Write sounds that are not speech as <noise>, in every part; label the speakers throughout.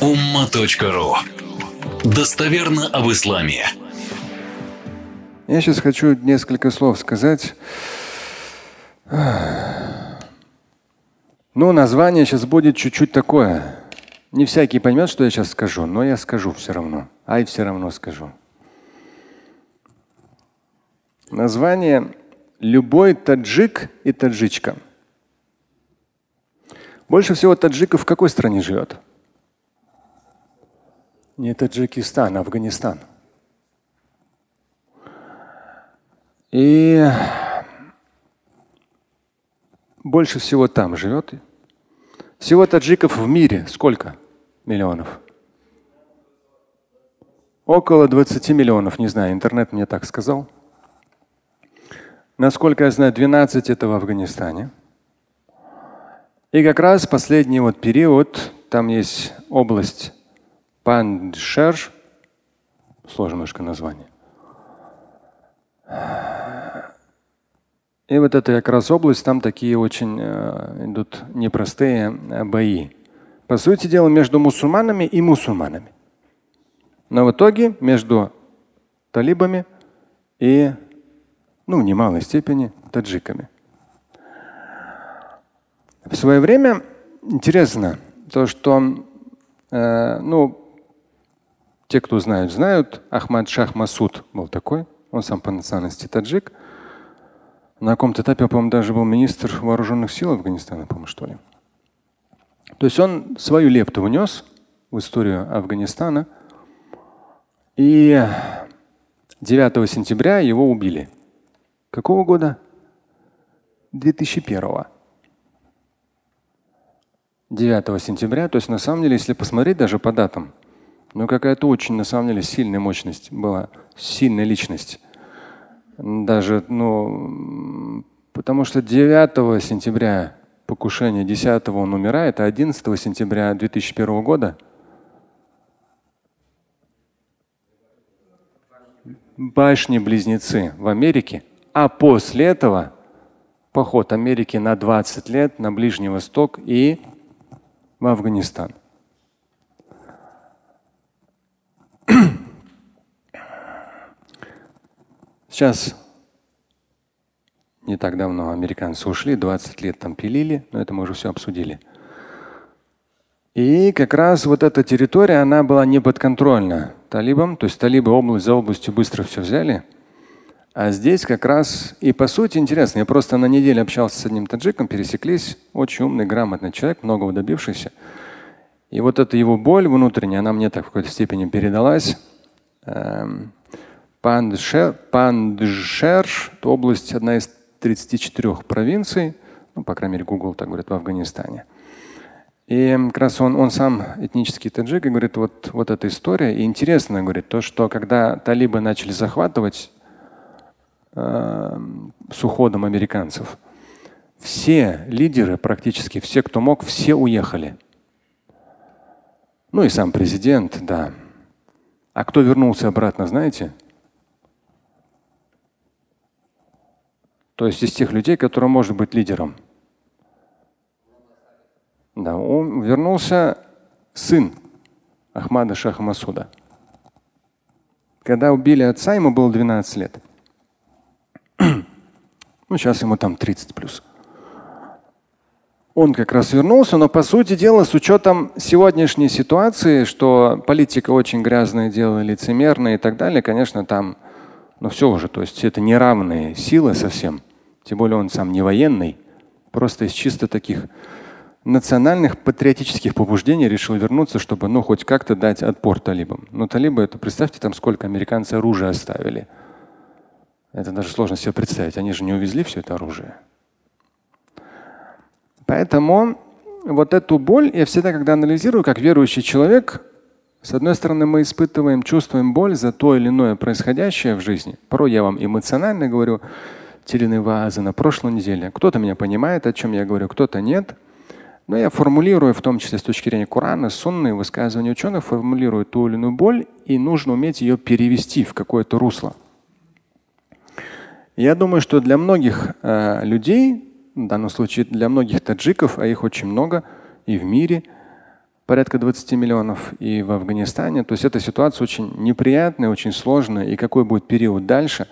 Speaker 1: umma.ru Достоверно об исламе.
Speaker 2: Я сейчас хочу несколько слов сказать. Ну, название сейчас будет чуть-чуть такое. Не всякий поймет, что я сейчас скажу, но я скажу все равно. Ай, все равно скажу. Название «Любой таджик и таджичка». Больше всего таджиков в какой стране живет? Не Таджикистан, а Афганистан. И больше всего там живет. Всего таджиков в мире сколько миллионов? Около 20 миллионов, не знаю, интернет мне так сказал. Насколько я знаю, 12 это в Афганистане. И как раз последний вот период, там есть область Панджшер, сложное немножко название. И вот эта как раз область, там такие очень э, идут непростые э, бои. По сути дела, между мусульманами и мусульманами. Но в итоге между талибами и, ну, в немалой степени, таджиками. В свое время интересно то, что, э, ну, те, кто знают, знают, Ахмад Шах Масуд был такой, он сам по национальности таджик. На каком-то этапе, по-моему, даже был министр вооруженных сил Афганистана, по-моему, что ли. То есть он свою лепту внес в историю Афганистана. И 9 сентября его убили. Какого года? 2001. 9 сентября, то есть на самом деле, если посмотреть даже по датам, ну какая-то очень на самом деле сильная мощность была, сильная личность. Даже, ну, потому что 9 сентября покушение, 10 он умирает, а 11 сентября 2001 года башни-близнецы в Америке, а после этого поход Америки на 20 лет на Ближний Восток и в Афганистан. <clears throat> Сейчас не так давно американцы ушли, 20 лет там пилили, но это мы уже все обсудили. И как раз вот эта территория, она была не подконтрольна талибам, то есть талибы область за областью быстро все взяли. А здесь как раз, и по сути интересно, я просто на неделе общался с одним таджиком, пересеклись, очень умный, грамотный человек, многого добившийся. И вот эта его боль внутренняя, она мне так в какой-то степени передалась. Эм, Пандшер, Пандшерш – это область, одна из 34 провинций, ну, по крайней мере, Google так говорит, в Афганистане. И как раз он, он сам этнический таджик и говорит, вот, вот эта история. И интересно, говорит, то, что когда талибы начали захватывать э, с уходом американцев, все лидеры, практически все, кто мог, все уехали. Ну и сам президент, да. А кто вернулся обратно, знаете? То есть из тех людей, которые может быть лидером. Да, он вернулся сын Ахмада Шаха Масуда. Когда убили отца, ему было 12 лет. <clears throat> Ну, сейчас ему там 30 плюс. Он как раз вернулся, но по сути дела, с учетом сегодняшней ситуации, что политика очень грязное дело, лицемерная и так далее, конечно, там, ну все уже, то есть это неравные силы совсем. Тем более он сам не военный, просто из чисто таких национальных патриотических побуждений решил вернуться, чтобы ну хоть как-то дать отпор талибам. Но талибы это представьте там сколько американцы оружия оставили. Это даже сложно себе представить. Они же не увезли все это оружие. Поэтому вот эту боль я всегда, когда анализирую, как верующий человек, с одной стороны, мы испытываем, чувствуем боль за то или иное происходящее в жизни. Порой я вам эмоционально говорю, Телены вазы на прошлой неделе. Кто-то меня понимает, о чем я говорю, кто-то нет. Но я формулирую, в том числе с точки зрения Корана, сунны, высказывания ученых, формулирую ту или иную боль, и нужно уметь ее перевести в какое-то русло. Я думаю, что для многих э, людей, в данном случае для многих таджиков, а их очень много и в мире, порядка 20 миллионов и в Афганистане. То есть эта ситуация очень неприятная, очень сложная. И какой будет период дальше,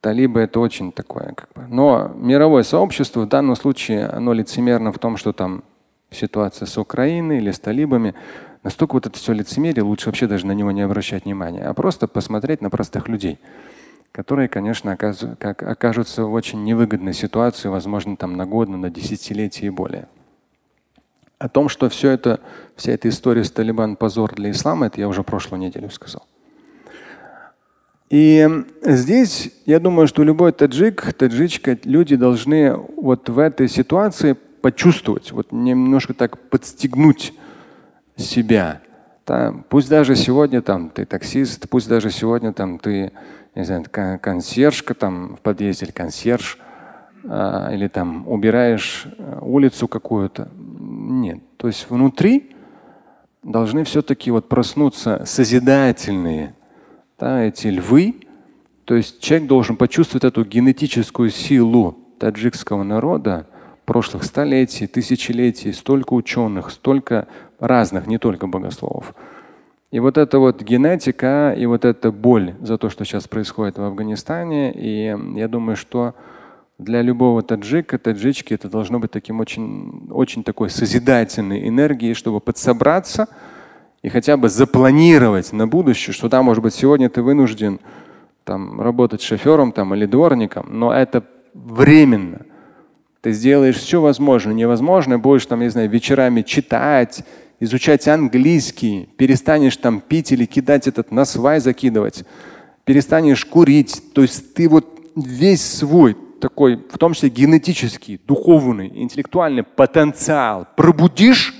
Speaker 2: талибы это очень такое. Как бы. Но мировое сообщество в данном случае оно лицемерно в том, что там ситуация с Украиной или с талибами. Настолько вот это все лицемерие, лучше вообще даже на него не обращать внимания, а просто посмотреть на простых людей, которые, конечно, окажутся в очень невыгодной ситуации, возможно, там на год, на десятилетие и более. О том, что все это, вся эта история с Талибан позор для ислама, это я уже прошлую неделю сказал. И здесь я думаю, что любой таджик, таджичка, люди должны вот в этой ситуации почувствовать, вот немножко так подстегнуть себя. Да? Пусть даже сегодня там ты таксист, пусть даже сегодня там ты, не знаю, консьержка там в подъезде или консьерж, а, или там убираешь э, улицу какую-то. Нет. То есть внутри должны все-таки вот проснуться созидательные да, эти львы. То есть человек должен почувствовать эту генетическую силу таджикского народа прошлых столетий, тысячелетий, столько ученых, столько разных, не только богословов. И вот эта вот генетика и вот эта боль за то, что сейчас происходит в Афганистане, и я думаю, что для любого таджика, таджички это должно быть таким очень, очень такой созидательной энергией, чтобы подсобраться и хотя бы запланировать на будущее, что да, может быть, сегодня ты вынужден там, работать шофером там, или дворником, но это временно. Ты сделаешь все возможное, невозможное, будешь там, не знаю, вечерами читать, изучать английский, перестанешь там пить или кидать этот на свай закидывать, перестанешь курить. То есть ты вот весь свой такой, в том числе генетический, духовный, интеллектуальный потенциал пробудишь,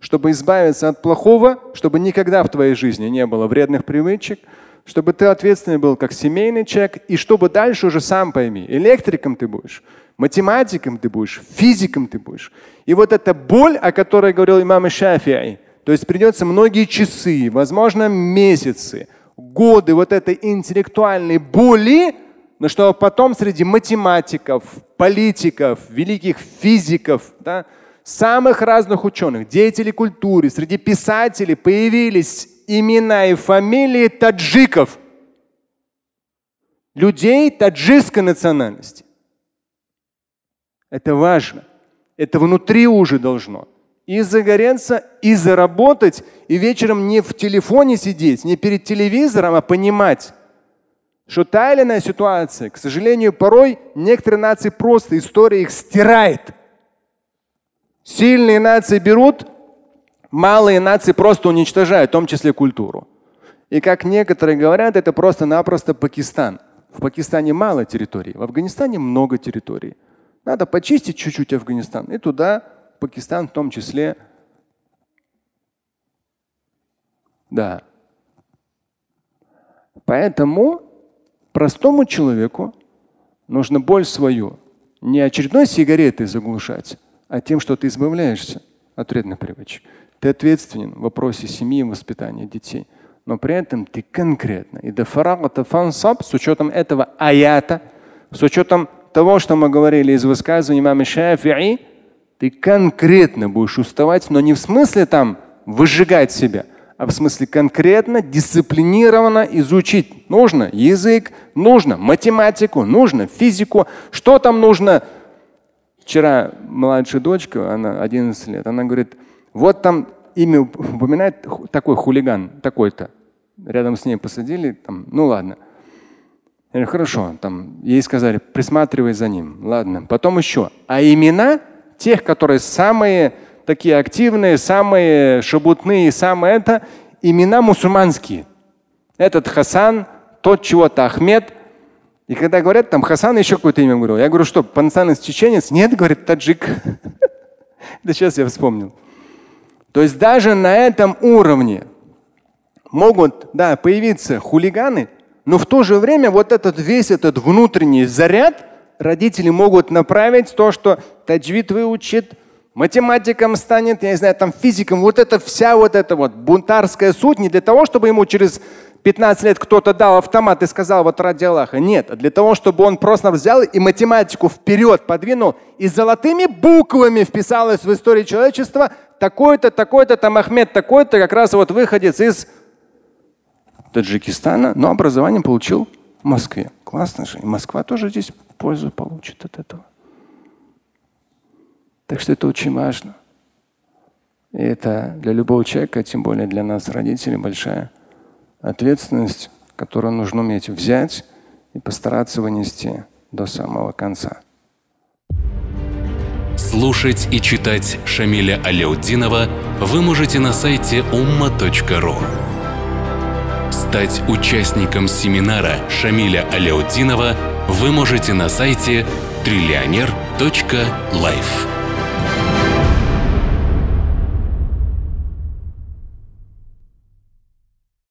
Speaker 2: чтобы избавиться от плохого, чтобы никогда в твоей жизни не было вредных привычек, чтобы ты ответственный был как семейный человек, и чтобы дальше уже сам пойми, электриком ты будешь, математиком ты будешь, физиком ты будешь. И вот эта боль, о которой говорил имам Шафиай, то есть придется многие часы, возможно, месяцы, годы вот этой интеллектуальной боли, но что потом среди математиков, политиков, великих физиков, да, самых разных ученых, деятелей культуры, среди писателей появились имена и фамилии таджиков, людей таджикской национальности. Это важно. Это внутри уже должно. И загореться, и заработать, и вечером не в телефоне сидеть, не перед телевизором, а понимать, что та или иная ситуация, к сожалению, порой некоторые нации просто история их стирает. Сильные нации берут, малые нации просто уничтожают, в том числе культуру. И как некоторые говорят, это просто-напросто Пакистан. В Пакистане мало территорий, в Афганистане много территорий. Надо почистить чуть-чуть Афганистан. И туда, Пакистан в том числе. Да. Поэтому простому человеку нужно боль свою не очередной сигаретой заглушать, а тем, что ты избавляешься от вредных привычек. Ты ответственен в вопросе семьи и воспитания детей. Но при этом ты конкретно. И фансаб с учетом этого аята, с учетом того, что мы говорили из высказывания имама Шафи'i, ты конкретно будешь уставать, но не в смысле там выжигать себя, а в смысле конкретно, дисциплинированно изучить. Нужно язык, нужно математику, нужно физику. Что там нужно? Вчера младшая дочка, она 11 лет, она говорит, вот там имя упоминает такой хулиган, такой-то. Рядом с ней посадили, там, ну ладно. Я говорю, хорошо, там ей сказали, присматривай за ним. Ладно. Потом еще. А имена тех, которые самые такие активные, самые шабутные, самые это, имена мусульманские. Этот Хасан, тот чего-то Ахмед. И когда говорят, там Хасан еще какое-то имя говорил, я говорю, что, по национальности чеченец? Нет, говорит, таджик. <laughs> Да сейчас я вспомнил. То есть даже на этом уровне могут да, появиться хулиганы, но в то же время вот этот весь этот внутренний заряд родители могут направить то, что таджвид выучит, математиком станет, я не знаю, там физиком. Вот это вся вот эта вот бунтарская суть не для того, чтобы ему через 15 лет кто-то дал автомат и сказал вот ради Аллаха. Нет, для того, чтобы он просто взял и математику вперед подвинул и золотыми буквами вписалось в историю человечества такой-то, такой-то, там Ахмед такой-то, как раз вот выходец из Таджикистана, но образование получил в Москве. Классно же. И Москва тоже здесь пользу получит от этого. Так что это очень важно. И это для любого человека, тем более для нас, родителей, большая ответственность, которую нужно уметь взять и постараться вынести до самого конца.
Speaker 1: Слушать и читать Шамиля Аляутдинова вы можете на сайте umma.ru. Стать участником семинара Шамиля Аляутдинова вы можете на сайте триллионер.life.